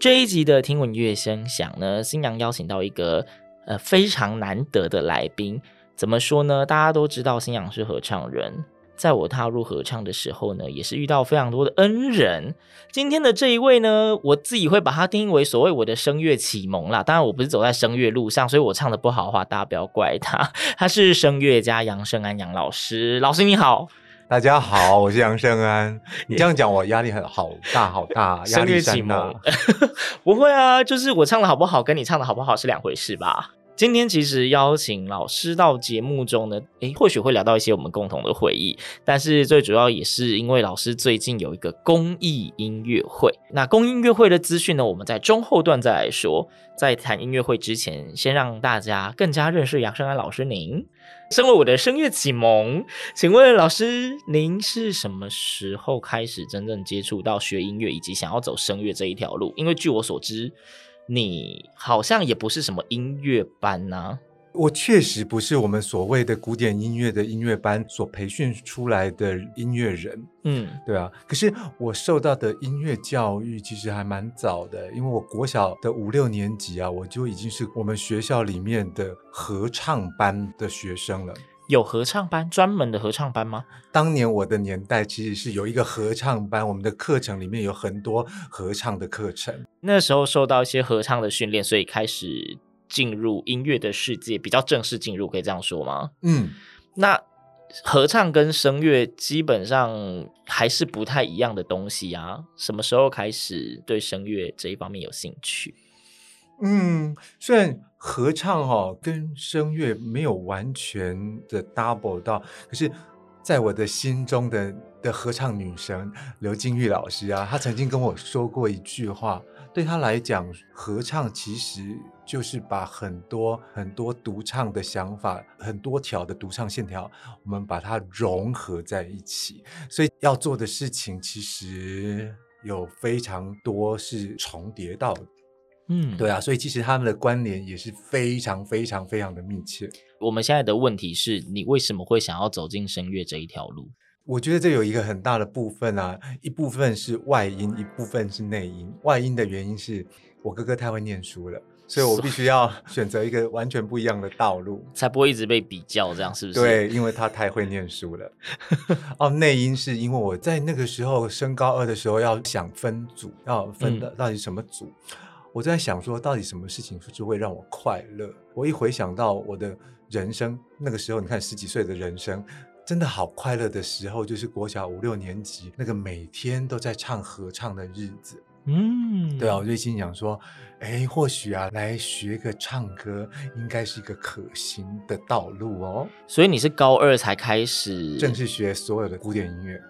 这一集的听闻乐声响呢，新娘邀请到一个呃非常难得的来宾。怎么说呢？大家都知道新娘是合唱人，在我踏入合唱的时候呢，也是遇到非常多的恩人。今天的这一位呢，我自己会把它定义为所谓我的声乐启蒙啦。当然，我不是走在声乐路上，所以我唱的不好的话，大家不要怪他。他是声乐家杨胜安杨老师，老师你好。大家好，我是杨胜安。你这样讲，我压力很好大，好大，压力山大。不会啊，就是我唱的好不好，跟你唱的好不好是两回事吧。今天其实邀请老师到节目中呢，诶，或许会聊到一些我们共同的回忆，但是最主要也是因为老师最近有一个公益音乐会。那公益音乐会的资讯呢，我们在中后段再来说。在谈音乐会之前，先让大家更加认识杨胜安老师您。身为我的声乐启蒙，请问老师，您是什么时候开始真正接触到学音乐，以及想要走声乐这一条路？因为据我所知，你好像也不是什么音乐班呐、啊。我确实不是我们所谓的古典音乐的音乐班所培训出来的音乐人，嗯，对啊。可是我受到的音乐教育其实还蛮早的，因为我国小的五六年级啊，我就已经是我们学校里面的合唱班的学生了。有合唱班，专门的合唱班吗？当年我的年代其实是有一个合唱班，我们的课程里面有很多合唱的课程。那时候受到一些合唱的训练，所以开始进入音乐的世界，比较正式进入，可以这样说吗？嗯，那合唱跟声乐基本上还是不太一样的东西啊。什么时候开始对声乐这一方面有兴趣？嗯，虽然合唱、哦、跟声乐没有完全的 double 到，可是在我的心中的的合唱女神刘金玉老师啊，她曾经跟我说过一句话，对她来讲，合唱其实就是把很多很多独唱的想法，很多条的独唱线条，我们把它融合在一起，所以要做的事情其实有非常多是重叠到的。嗯，对啊，所以其实他们的关联也是非常非常非常的密切。我们现在的问题是你为什么会想要走进声乐这一条路？我觉得这有一个很大的部分啊，一部分是外因，一部分是内因。外因的原因是我哥哥太会念书了，所以我必须要选择一个完全不一样的道路，才不会一直被比较，这样是不是？对，因为他太会念书了。哦，内因是因为我在那个时候升高二的时候要想分组，要分的到底什么组。嗯我在想说，到底什么事情是会让我快乐？我一回想到我的人生，那个时候，你看十几岁的人生，真的好快乐的时候，就是国小五六年级那个每天都在唱合唱的日子。嗯，对啊，我就心想说，哎，或许啊，来学个唱歌，应该是一个可行的道路哦。所以你是高二才开始正式学所有的古典音乐？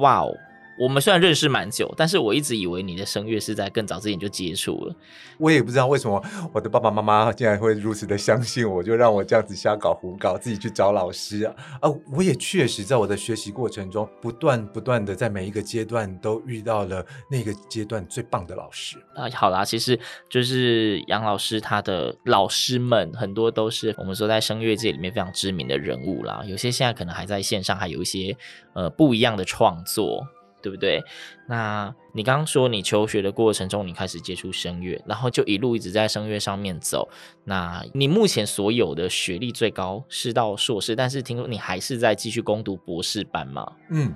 哇哦！我们虽然认识蛮久，但是我一直以为你的声乐是在更早之前就接触了。我也不知道为什么我的爸爸妈妈竟然会如此的相信我，就让我这样子瞎搞胡搞，自己去找老师啊！啊，我也确实在我的学习过程中，不断不断的在每一个阶段都遇到了那个阶段最棒的老师啊。好啦，其实就是杨老师他的老师们很多都是我们说在声乐界里面非常知名的人物啦，有些现在可能还在线上，还有一些呃不一样的创作。对不对？那你刚刚说你求学的过程中，你开始接触声乐，然后就一路一直在声乐上面走。那你目前所有的学历最高是到硕士，但是听说你还是在继续攻读博士班嘛？嗯，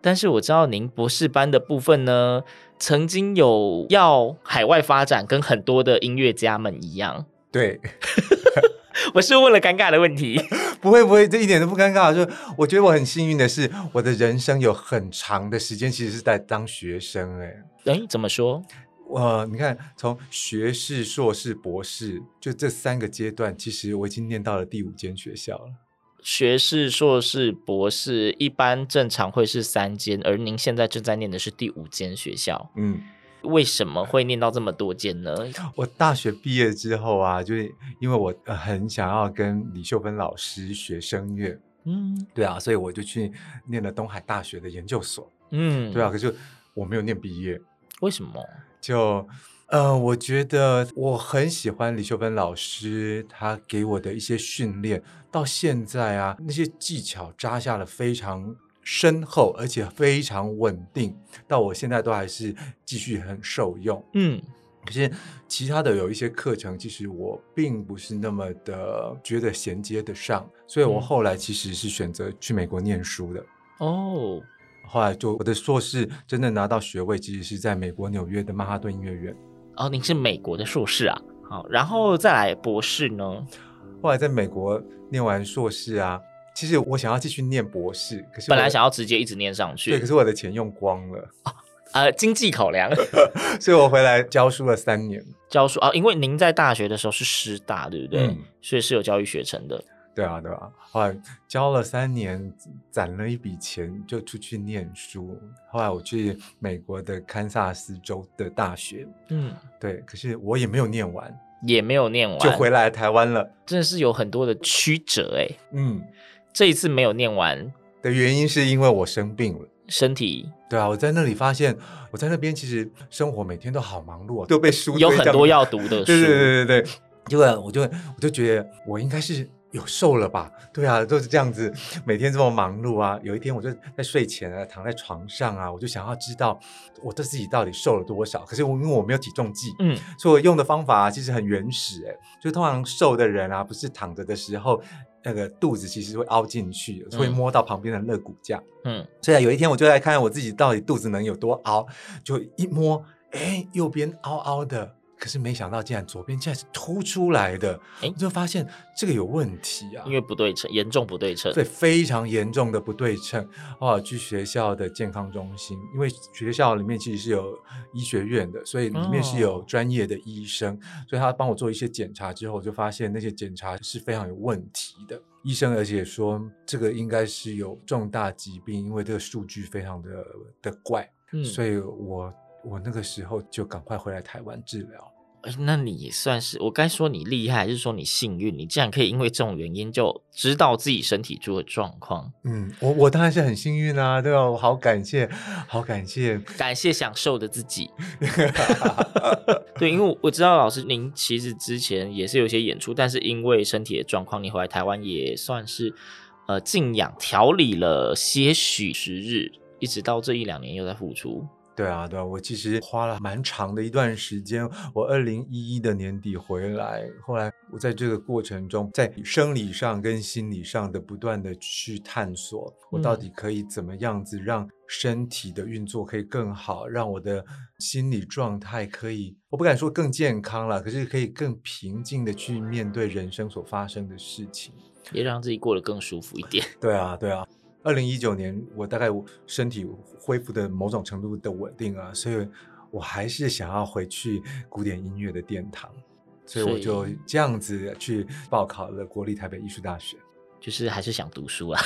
但是我知道您博士班的部分呢，曾经有要海外发展，跟很多的音乐家们一样。对，我是问了尴尬的问题。不会不会，这一点都不尴尬。就我觉得我很幸运的是，我的人生有很长的时间其实是在当学生。哎，哎，怎么说？我你看，从学士、硕士、博士，就这三个阶段，其实我已经念到了第五间学校了。学士、硕士、博士，一般正常会是三间，而您现在正在念的是第五间学校。嗯，为什么会念到这么多间呢？我大学毕业之后啊，就是因为我很想要跟李秀芬老师学声乐。嗯，对啊，所以我就去念了东海大学的研究所。嗯，对啊，可是我没有念毕业。为什么？就，呃，我觉得我很喜欢李秀芬老师，她给我的一些训练，到现在啊，那些技巧扎下了非常深厚，而且非常稳定，到我现在都还是继续很受用。嗯，可是其他的有一些课程，其实我并不是那么的觉得衔接得上，所以我后来其实是选择去美国念书的。哦。后来就我的硕士真的拿到学位，其实是在美国纽约的曼哈顿音乐院。哦，您是美国的硕士啊？好，然后再来博士呢？后来在美国念完硕士啊，其实我想要继续念博士，可是本来想要直接一直念上去，对，可是我的钱用光了。啊、呃，经济考量，所以我回来教书了三年。教书啊、哦，因为您在大学的时候是师大，对不对？嗯、所以是有教育学程的。对啊，对啊，后来教了三年，攒了一笔钱，就出去念书。后来我去美国的堪萨斯州的大学，嗯，对，可是我也没有念完，也没有念完，就回来台湾了。真的是有很多的曲折哎。嗯，这一次没有念完的原因是因为我生病了，身体。对啊，我在那里发现，我在那边其实生活每天都好忙碌啊，都被书有很多要读的书。对对对对对，结果我就我就觉得我应该是。有瘦了吧？对啊，就是这样子，每天这么忙碌啊。有一天，我就在睡前啊，躺在床上啊，我就想要知道我的自己到底瘦了多少。可是我因为我没有体重计，嗯，所以我用的方法啊，其实很原始哎。就通常瘦的人啊，不是躺着的时候，那个肚子其实会凹进去，会摸到旁边的肋骨架，嗯。所以啊，有一天我就在看我自己到底肚子能有多凹，就一摸，哎，右边凹凹的。可是没想到，竟然左边竟然是凸出来的，哎，就发现这个有问题啊，因为不对称，严重不对称，对，非常严重的不对称。哦，去学校的健康中心，因为学校里面其实是有医学院的，所以里面是有专业的医生，哦、所以他帮我做一些检查之后，就发现那些检查是非常有问题的。医生而且说这个应该是有重大疾病，因为这个数据非常的的怪，嗯，所以我。我那个时候就赶快回来台湾治疗。那你也算是我该说你厉害，还是说你幸运？你竟然可以因为这种原因就知道自己身体出了状况。嗯，我我当然是很幸运啊，对吧？我好感谢，好感谢，感谢享受的自己。对，因为我知道老师您其实之前也是有些演出，但是因为身体的状况，你回来台湾也算是呃静养调理了些许时日，一直到这一两年又在复出。对啊，对啊，我其实花了蛮长的一段时间。我二零一一的年底回来，后来我在这个过程中，在生理上跟心理上的不断的去探索，我到底可以怎么样子让身体的运作可以更好，让我的心理状态可以，我不敢说更健康了，可是可以更平静的去面对人生所发生的事情，也让自己过得更舒服一点。对啊，对啊。二零一九年，我大概身体恢复的某种程度的稳定啊，所以我还是想要回去古典音乐的殿堂，所以我就这样子去报考了国立台北艺术大学，就是还是想读书啊。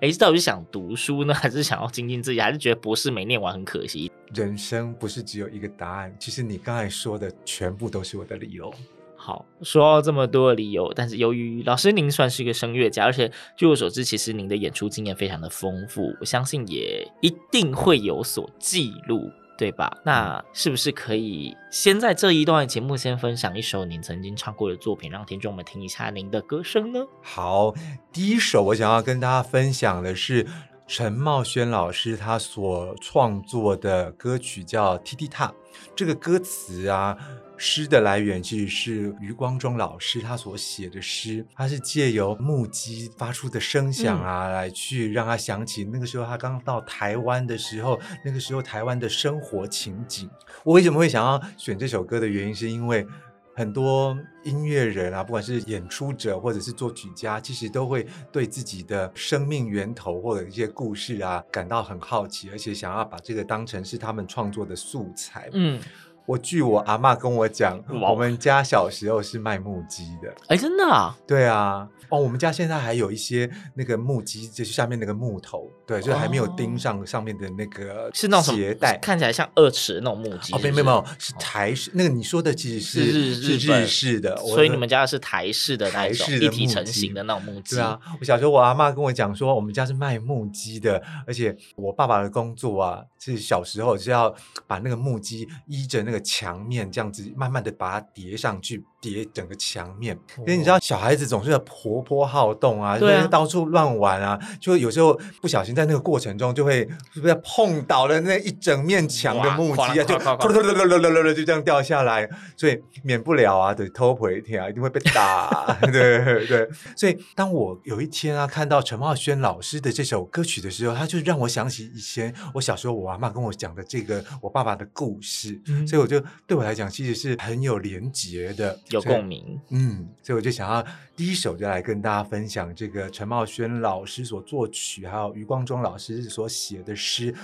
哎、嗯，到底是想读书呢，还是想要精进自己，还是觉得博士没念完很可惜？人生不是只有一个答案，其实你刚才说的全部都是我的理由。好，说了这么多的理由，但是由于老师您算是一个声乐家，而且据我所知，其实您的演出经验非常的丰富，我相信也一定会有所记录，对吧？那是不是可以先在这一段节目先分享一首您曾经唱过的作品，让听众们听一下您的歌声呢？好，第一首我想要跟大家分享的是陈茂轩老师他所创作的歌曲，叫《踢踢踏》。这个歌词啊。诗的来源其实是余光中老师他所写的诗，他是借由木屐发出的声响啊，嗯、来去让他想起那个时候他刚到台湾的时候，那个时候台湾的生活情景。我为什么会想要选这首歌的原因，是因为很多音乐人啊，不管是演出者或者是作曲家，其实都会对自己的生命源头或者一些故事啊感到很好奇，而且想要把这个当成是他们创作的素材。嗯。我据我阿妈跟我讲，我们家小时候是卖木屐的。哎，真的啊？对啊。哦，我们家现在还有一些那个木屐，就是下面那个木头，对，就还没有钉上上面的那个是那种鞋带，看起来像二尺那种木屐。哦，没有没有，是台式。那个你说的其实是是日式的，所以你们家是台式的那种一体成型的那种木屐。对啊，我小时候我阿妈跟我讲说，我们家是卖木屐的，而且我爸爸的工作啊，是小时候是要把那个木屐依着那个墙面这样子慢慢的把它叠上去。叠整个墙面，因为你知道小孩子总是要活泼好动啊，对啊，到处乱玩啊，就有时候不小心在那个过程中就会是不是碰倒了那一整面墙的木屐啊，就就这样掉下来，所以免不了啊，得偷回天啊，一定会被打，对对对。所以当我有一天啊看到陈茂轩老师的这首歌曲的时候，他就让我想起以前我小时候我阿嬷跟我讲的这个我爸爸的故事，嗯、所以我就对我来讲其实是很有连结的。有共鸣，嗯，所以我就想要第一首就来跟大家分享这个陈茂轩老师所作曲，还有余光中老师所写的诗，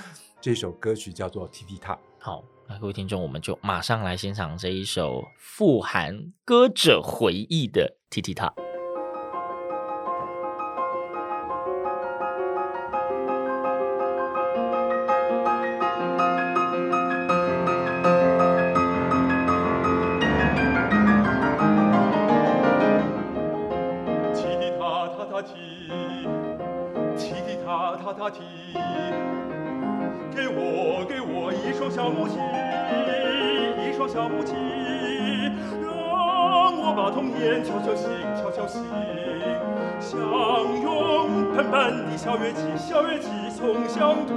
这首歌曲叫做《T T 踏》。好，那各位听众，我们就马上来欣赏这一首富含歌者回忆的《踢踢踏》。小乐器，小乐器从乡头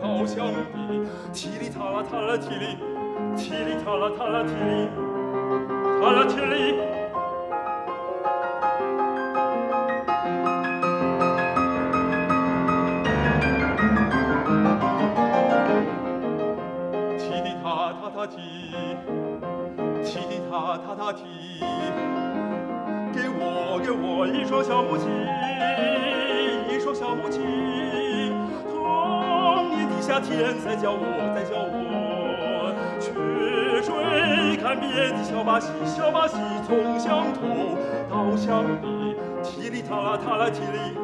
到乡底，踢哩踏啦踏啦踢哩，踢哩踏啦踏啦踢哩，踏啦踢哩。天在叫我，在叫我去追看遍的小把戏，小把戏从乡土到乡里，嘁哩嚓啦嚓啦嘁哩，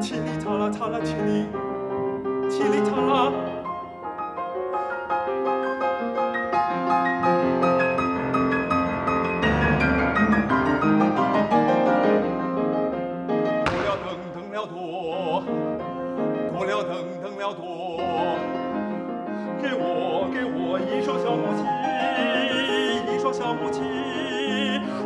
嘁哩嚓啦嚓啦嘁哩，嘁哩嚓啦。过了等等了多，过了等等了多。给我给我一双小母鸡一双小母鸡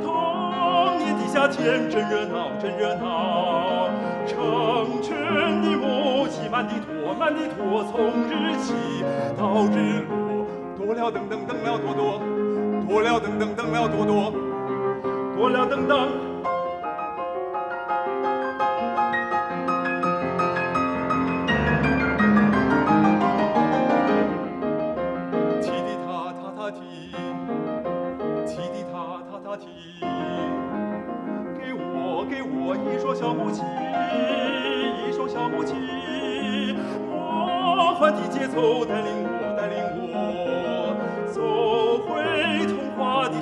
童年的夏天真热闹真热闹成群的母鸡满地拖满地拖从日起到日落。多了噔噔噔了哆哆多。了噔噔噔了哆哆多了噔噔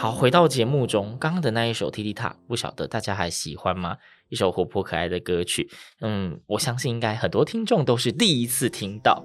好，回到节目中，刚刚的那一首《T T T A，》，不晓得大家还喜欢吗？一首活泼可爱的歌曲，嗯，我相信应该很多听众都是第一次听到。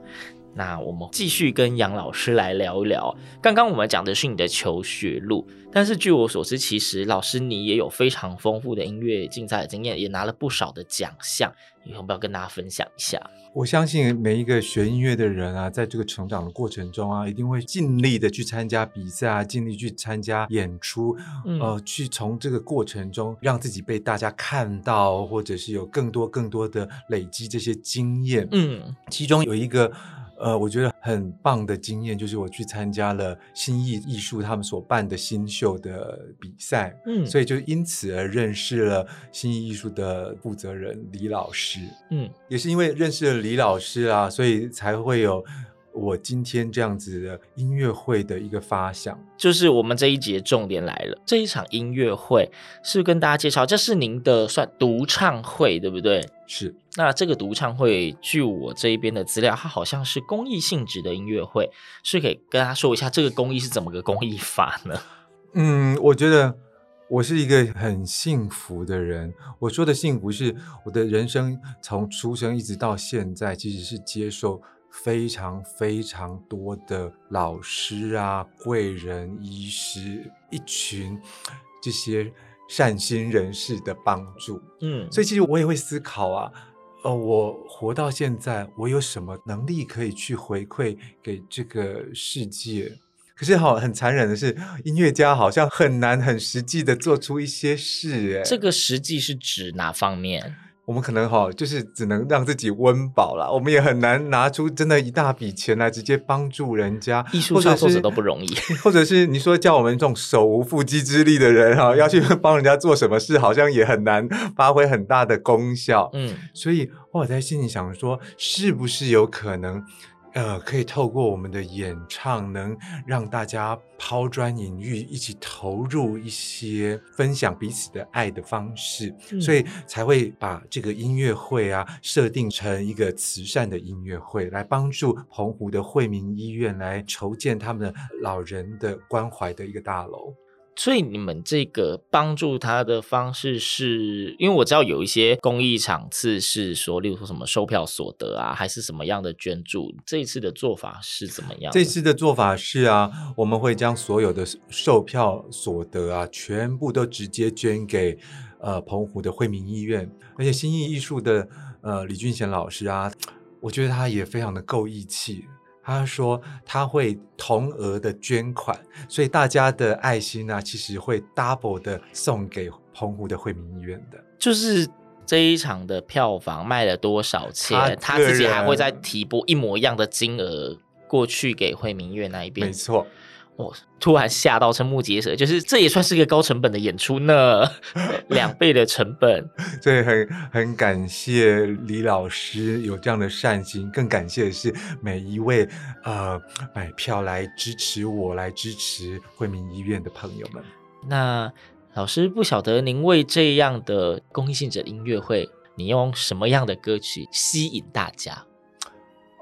那我们继续跟杨老师来聊一聊。刚刚我们讲的是你的求学路，但是据我所知，其实老师你也有非常丰富的音乐竞赛的经验，也拿了不少的奖项。你要不要跟大家分享一下？我相信每一个学音乐的人啊，在这个成长的过程中啊，一定会尽力的去参加比赛啊，尽力去参加演出，嗯、呃，去从这个过程中让自己被大家看到，或者是有更多更多的累积这些经验。嗯，其中有一个。呃，我觉得很棒的经验就是我去参加了新艺艺术他们所办的新秀的比赛，嗯，所以就因此而认识了新艺艺术的负责人李老师，嗯，也是因为认识了李老师啊，所以才会有。我今天这样子的音乐会的一个发想，就是我们这一节重点来了。这一场音乐会是跟大家介绍，这是您的算独唱会，对不对？是。那这个独唱会，据我这一边的资料，它好像是公益性质的音乐会，是可以跟大家说一下这个公益是怎么个公益法呢？嗯，我觉得我是一个很幸福的人。我说的幸福是我的人生从出生一直到现在，其实是接受。非常非常多的老师啊、贵人、医师，一群这些善心人士的帮助，嗯，所以其实我也会思考啊，呃，我活到现在，我有什么能力可以去回馈给这个世界？可是好，很残忍的是，音乐家好像很难很实际的做出一些事，哎，这个实际是指哪方面？我们可能哈，就是只能让自己温饱了。我们也很难拿出真的一大笔钱来直接帮助人家。艺术创作者都不容易，或者是你说叫我们这种手无缚鸡之力的人哈，要去帮人家做什么事，好像也很难发挥很大的功效。嗯，所以我在心里想说，是不是有可能？呃，可以透过我们的演唱，能让大家抛砖引玉，一起投入一些分享彼此的爱的方式，嗯、所以才会把这个音乐会啊设定成一个慈善的音乐会，来帮助澎湖的惠民医院来筹建他们的老人的关怀的一个大楼。所以你们这个帮助他的方式是，因为我知道有一些公益场次是说，例如说什么售票所得啊，还是什么样的捐助？这一次的做法是怎么样？这次的做法是啊，我们会将所有的售票所得啊，全部都直接捐给呃澎湖的惠民医院，而且新艺艺术的呃李俊贤老师啊，我觉得他也非常的够义气。他说他会同额的捐款，所以大家的爱心呢、啊，其实会 double 的送给澎湖的惠民医院的。就是这一场的票房卖了多少钱，他，他自己还会再提拨一模一样的金额过去给惠民医院那一边。没错。我、哦、突然吓到瞠目结舌，就是这也算是一个高成本的演出呢，两倍的成本。所以很很感谢李老师有这样的善心，更感谢的是每一位呃买票来支持我、来支持惠民医院的朋友们。那老师不晓得您为这样的公益性质音乐会，你用什么样的歌曲吸引大家？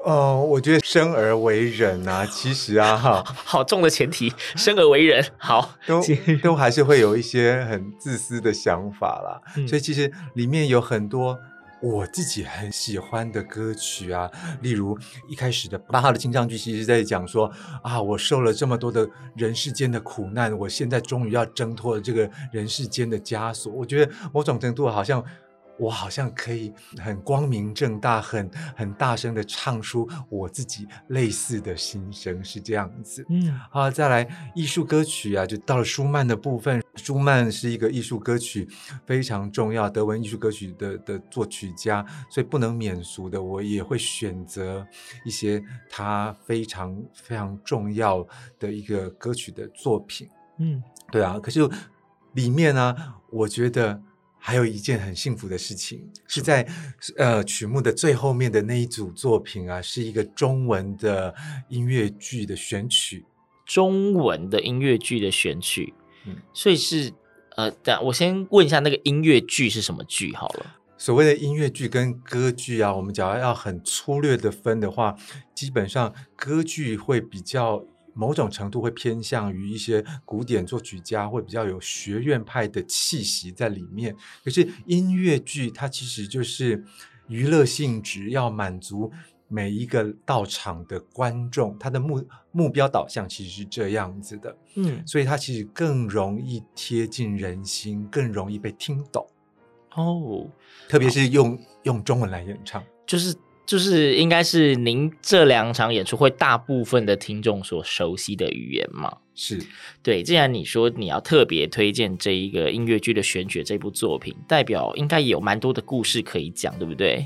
哦，我觉得生而为人啊，其实啊，哈，好重的前提，生而为人，好，都 都还是会有一些很自私的想法啦。嗯、所以其实里面有很多我自己很喜欢的歌曲啊，例如一开始的巴哈的清唱剧，其实在讲说啊，我受了这么多的人世间的苦难，我现在终于要挣脱了这个人世间的枷锁。我觉得某种程度好像。我好像可以很光明正大、很很大声的唱出我自己类似的心声，是这样子。嗯，好，再来艺术歌曲啊，就到了舒曼的部分。舒曼是一个艺术歌曲非常重要德文艺术歌曲的的作曲家，所以不能免俗的，我也会选择一些他非常非常重要的一个歌曲的作品。嗯，对啊，可是里面呢，我觉得。还有一件很幸福的事情，是在呃曲目的最后面的那一组作品啊，是一个中文的音乐剧的选曲，中文的音乐剧的选曲，嗯，所以是呃，等我先问一下，那个音乐剧是什么剧好了？所谓的音乐剧跟歌剧啊，我们假如要很粗略的分的话，基本上歌剧会比较。某种程度会偏向于一些古典作曲家，会比较有学院派的气息在里面。可是音乐剧它其实就是娱乐性质，要满足每一个到场的观众，他的目目标导向其实是这样子的，嗯，所以它其实更容易贴近人心，更容易被听懂。哦，特别是用用中文来演唱，就是就是应该是您这两场演出会大部分的听众所熟悉的语言嘛？是对。既然你说你要特别推荐这一个音乐剧的选角这部作品，代表应该也有蛮多的故事可以讲，对不对？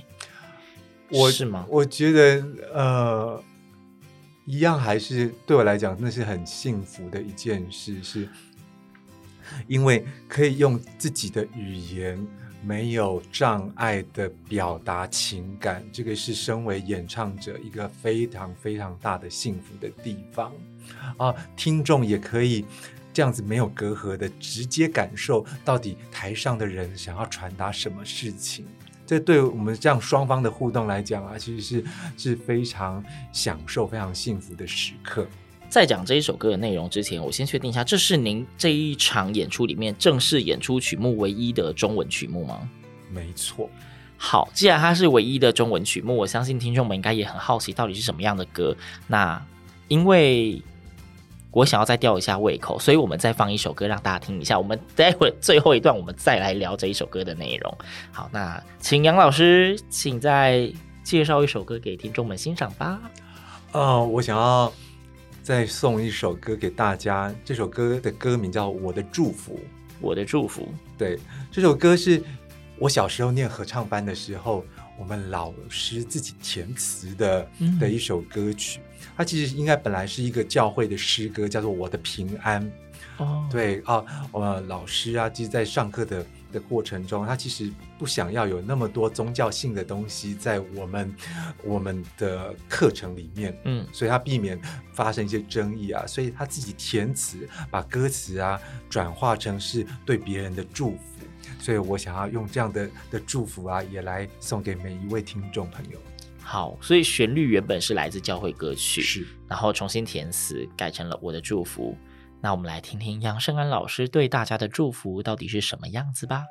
我是吗？我觉得呃，一样还是对我来讲，那是很幸福的一件事，是因为可以用自己的语言。没有障碍的表达情感，这个是身为演唱者一个非常非常大的幸福的地方啊！听众也可以这样子没有隔阂的直接感受到底台上的人想要传达什么事情，这对我们这样双方的互动来讲啊，其实是是非常享受、非常幸福的时刻。在讲这一首歌的内容之前，我先确定一下，这是您这一场演出里面正式演出曲目唯一的中文曲目吗？没错。好，既然它是唯一的中文曲目，我相信听众们应该也很好奇，到底是什么样的歌。那因为我想要再吊一下胃口，所以我们再放一首歌让大家听一下。我们待会最后一段，我们再来聊这一首歌的内容。好，那请杨老师，请再介绍一首歌给听众们欣赏吧。呃，我想要。再送一首歌给大家，这首歌的歌名叫《我的祝福》。我的祝福，对，这首歌是我小时候念合唱班的时候，我们老师自己填词的的一首歌曲。嗯、它其实应该本来是一个教会的诗歌，叫做《我的平安》。哦，对啊，我们老师啊，其实在上课的。的过程中，他其实不想要有那么多宗教性的东西在我们我们的课程里面，嗯，所以他避免发生一些争议啊，所以他自己填词，把歌词啊转化成是对别人的祝福，所以我想要用这样的的祝福啊，也来送给每一位听众朋友。好，所以旋律原本是来自教会歌曲，是，然后重新填词改成了我的祝福。那我们来听听杨胜安老师对大家的祝福到底是什么样子吧。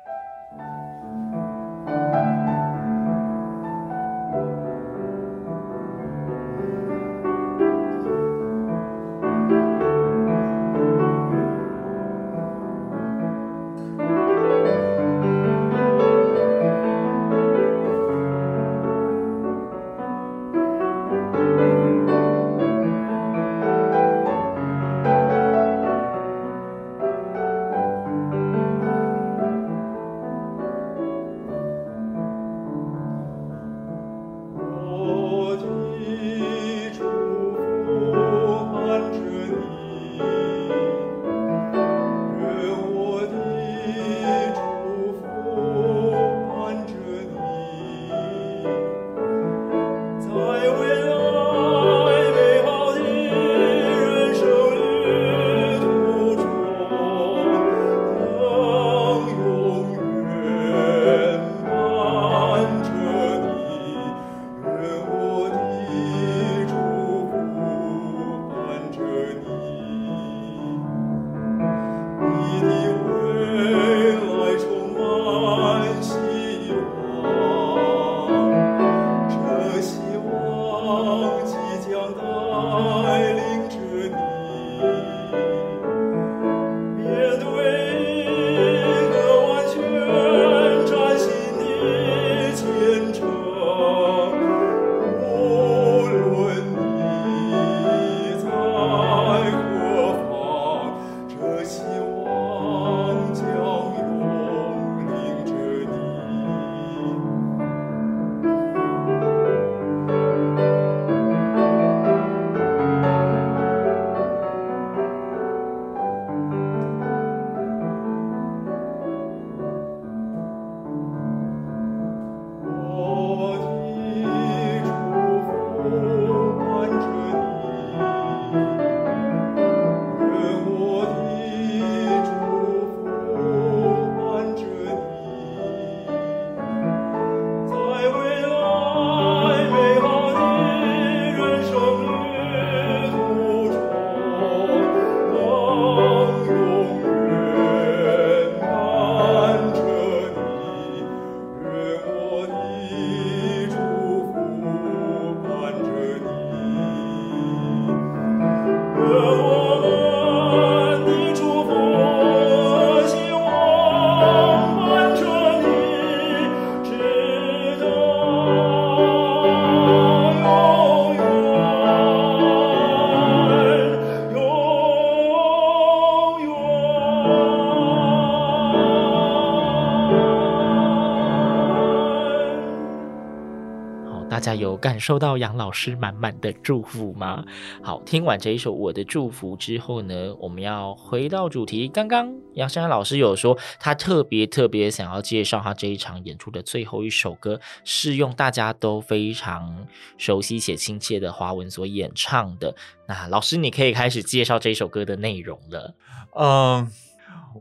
有感受到杨老师满满的祝福吗？好，听完这一首《我的祝福》之后呢，我们要回到主题。刚刚杨珊珊老师有说，他特别特别想要介绍他这一场演出的最后一首歌，是用大家都非常熟悉且亲切的华文所演唱的。那老师，你可以开始介绍这首歌的内容了。嗯，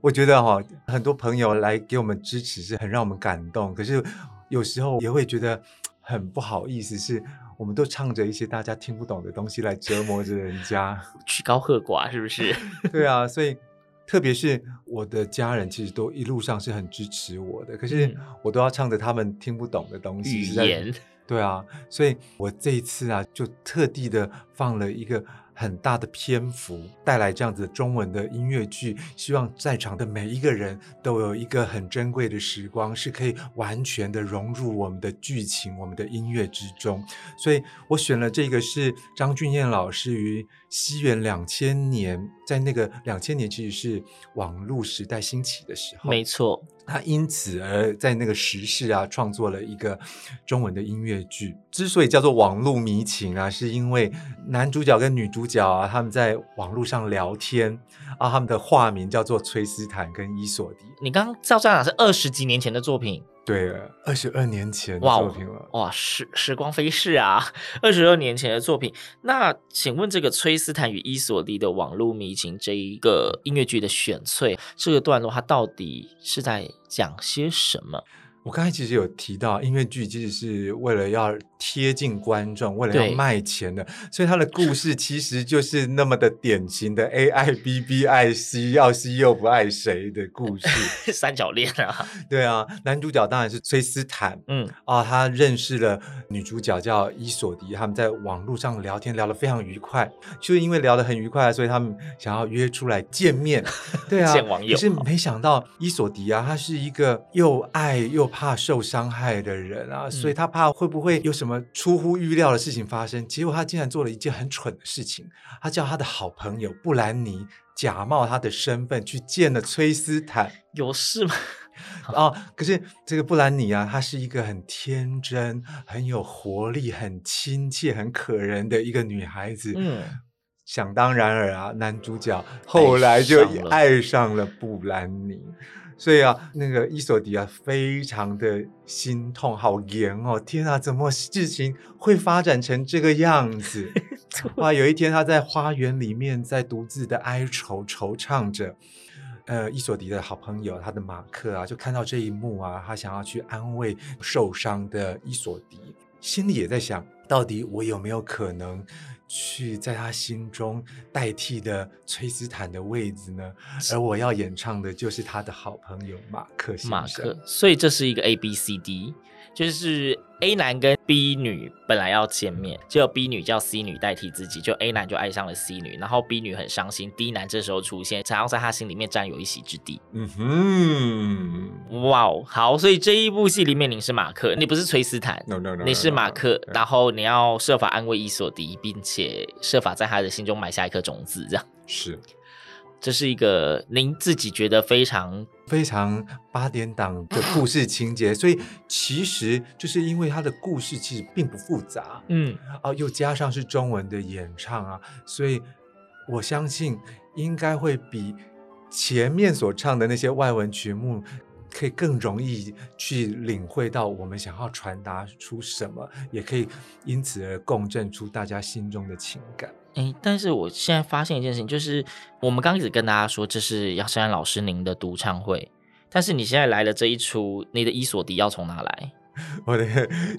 我觉得哈，很多朋友来给我们支持是很让我们感动，可是有时候也会觉得。很不好意思，是我们都唱着一些大家听不懂的东西来折磨着人家，曲高和寡是不是？对啊，所以特别是我的家人，其实都一路上是很支持我的，可是我都要唱着他们听不懂的东西，语言。对啊，所以我这一次啊，就特地的放了一个。很大的篇幅带来这样子中文的音乐剧，希望在场的每一个人都有一个很珍贵的时光，是可以完全的融入我们的剧情、我们的音乐之中。所以我选了这个是张俊彦老师与西元两千年，在那个两千年其实是网络时代兴起的时候，没错。他因此而在那个时事啊，创作了一个中文的音乐剧。之所以叫做网络迷情啊，是因为男主角跟女主角啊，他们在网络上聊天啊，他们的化名叫做崔斯坦跟伊索迪。你刚刚照这样讲是二十几年前的作品。对了，二十二年前的作品了。哇，哇，时时光飞逝啊！二十二年前的作品。那请问这个崔斯坦与伊索蒂的网络迷情这一个音乐剧的选粹，这个段落它到底是在讲些什么？我刚才其实有提到，音乐剧其实是为了要贴近观众，为了要卖钱的，所以它的故事其实就是那么的典型的 A I B B 爱 C，要 C 又不爱谁的故事，三角恋啊。对啊，男主角当然是崔斯坦，嗯啊，他认识了女主角叫伊索迪，他们在网络上聊天聊得非常愉快，就是因为聊得很愉快，所以他们想要约出来见面，对啊，见网友。可是没想到伊索迪啊，他是一个又爱又怕受伤害的人啊，所以他怕会不会有什么出乎预料的事情发生。结果他竟然做了一件很蠢的事情，他叫他的好朋友布兰妮假冒他的身份去见了崔斯坦。有事吗？哦，可是这个布兰妮啊，她是一个很天真、很有活力、很亲切、很可人的一个女孩子。嗯，想当然尔啊，男主角后来就爱上了布兰妮。所以啊，那个伊索迪啊，非常的心痛，好严哦！天啊，怎么事情会发展成这个样子？哇，有一天他在花园里面在独自的哀愁惆怅着，呃，伊索迪的好朋友他的马克啊，就看到这一幕啊，他想要去安慰受伤的伊索迪，心里也在想，到底我有没有可能？去在他心中代替的崔斯坦的位置呢？而我要演唱的就是他的好朋友马克先生。马克，所以这是一个 A B C D，就是 A 男跟 B 女本来要见面，结果 B 女叫 C 女代替自己，就 A 男就爱上了 C 女，然后 B 女很伤心，D 男这时候出现，想要在他心里面占有一席之地。嗯哼，哇哦，好，所以这一部戏里面你是马克，你不是崔斯坦，no no no，, no, no, no 你是马克，然后你要设法安慰伊索迪，并且设法在他的心中埋下一颗种子，这样是。这是一个您自己觉得非常非常八点档的故事情节，所以其实就是因为它的故事其实并不复杂，嗯，啊，又加上是中文的演唱啊，所以我相信应该会比前面所唱的那些外文曲目可以更容易去领会到我们想要传达出什么，也可以因此而共振出大家心中的情感。哎，但是我现在发现一件事情，就是我们刚一直跟大家说这是杨珊老师您的独唱会，但是你现在来了这一出，你的伊索迪要从哪来？我的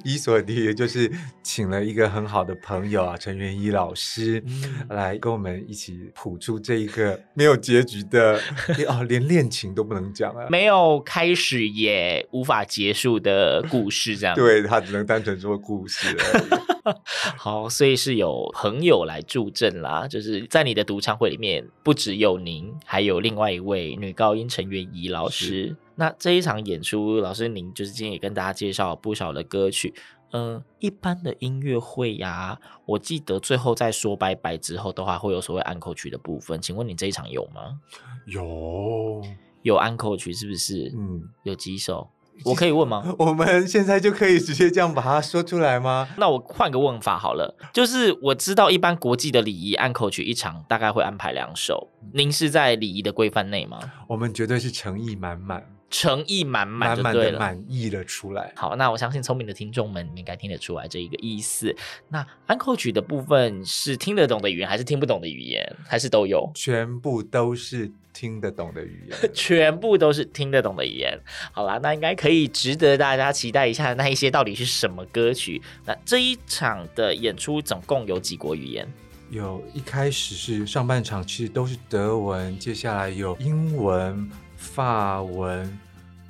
伊索迪也就是请了一个很好的朋友啊，陈元一老师、嗯、来跟我们一起谱出这一个没有结局的哦，连恋情都不能讲啊，没有开始也无法结束的故事，这样对，他只能单纯做故事而已。好，所以是有朋友来助阵啦，就是在你的独唱会里面，不只有您，还有另外一位女高音陈元怡老师。那这一场演出，老师您就是今天也跟大家介绍了不少的歌曲。嗯、呃，一般的音乐会呀，我记得最后在说拜拜之后，的话会有所谓安可曲的部分。请问你这一场有吗？有，有安可曲是不是？嗯，有几首？我可以问吗？我们现在就可以直接这样把它说出来吗？那我换个问法好了，就是我知道一般国际的礼仪安可曲一场大概会安排两首，您是在礼仪的规范内吗？我们绝对是诚意满满。诚意满满，满满的满意了出来。好，那我相信聪明的听众们应该听得出来这一个意思。那安可曲的部分是听得懂的语言，还是听不懂的语言，还是都有？全部都是听得懂的语言，全部都是听得懂的语言。好啦，那应该可以值得大家期待一下，那一些到底是什么歌曲？那这一场的演出总共有几国语言？有一开始是上半场，其实都是德文，接下来有英文。法文、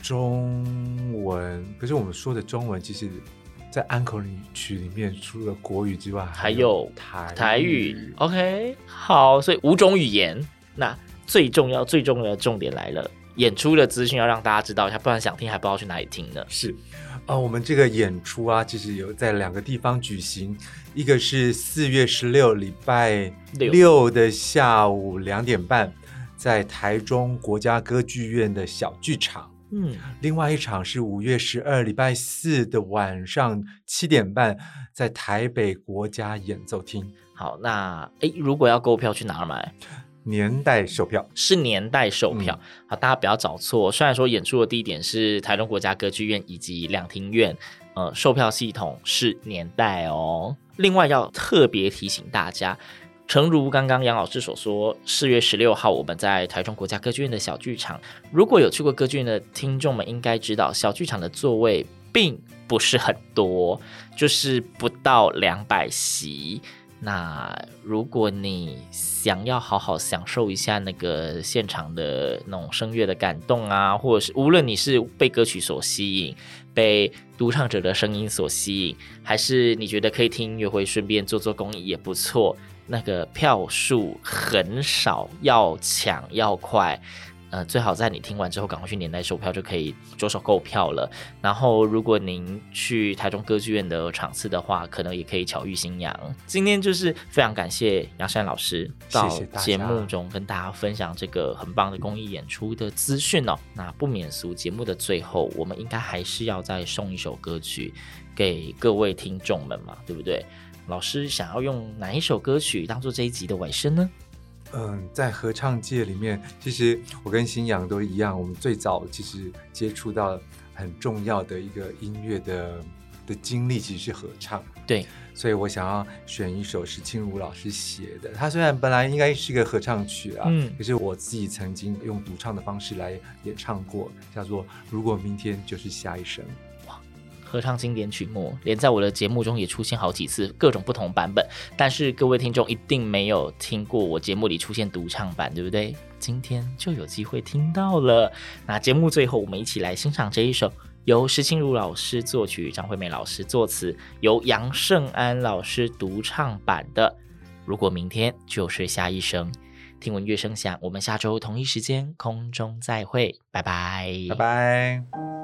中文，可是我们说的中文，其实，在安口里曲里面，除了国语之外，还有台台语。OK，好，所以五种语言。那最重要、最重要的重点来了，演出的资讯要让大家知道一下，不然想听还不知道去哪里听呢。是啊、呃，我们这个演出啊，其实有在两个地方举行，一个是四月十六礼拜六的下午两点半。在台中国家歌剧院的小剧场，嗯，另外一场是五月十二礼拜四的晚上七点半，在台北国家演奏厅。好，那诶，如果要购票去哪儿买？年代售票是年代售票，嗯、好，大家不要找错。虽然说演出的地点是台中国家歌剧院以及两厅院，呃，售票系统是年代哦。另外要特别提醒大家。诚如刚刚杨老师所说，四月十六号我们在台中国家歌剧院的小剧场。如果有去过歌剧院的听众们，应该知道小剧场的座位并不是很多，就是不到两百席。那如果你想要好好享受一下那个现场的那种声乐的感动啊，或者是无论你是被歌曲所吸引，被独唱者的声音所吸引，还是你觉得可以听音乐会顺便做做公益也不错。那个票数很少，要抢要快，呃，最好在你听完之后赶快去年代售票，就可以着手购票了。然后，如果您去台中歌剧院的场次的话，可能也可以巧遇新娘。今天就是非常感谢杨善老师到节目中跟大家分享这个很棒的公益演出的资讯哦。那不免俗，节目的最后，我们应该还是要再送一首歌曲给各位听众们嘛，对不对？老师想要用哪一首歌曲当做这一集的尾声呢？嗯，在合唱界里面，其实我跟新阳都一样，我们最早其实接触到很重要的一个音乐的的经历，其实是合唱。对，所以我想要选一首是清如老师写的。他虽然本来应该是一个合唱曲啊，嗯，可是我自己曾经用独唱的方式来演唱过，叫做《如果明天就是下一生》。合唱经典曲目，连在我的节目中也出现好几次，各种不同版本。但是各位听众一定没有听过我节目里出现独唱版，对不对？今天就有机会听到了。那节目最后，我们一起来欣赏这一首由施清如老师作曲、张惠妹老师作词、由杨胜安老师独唱版的《如果明天就是下一生》。听闻乐声响，我们下周同一时间空中再会，拜拜，拜拜。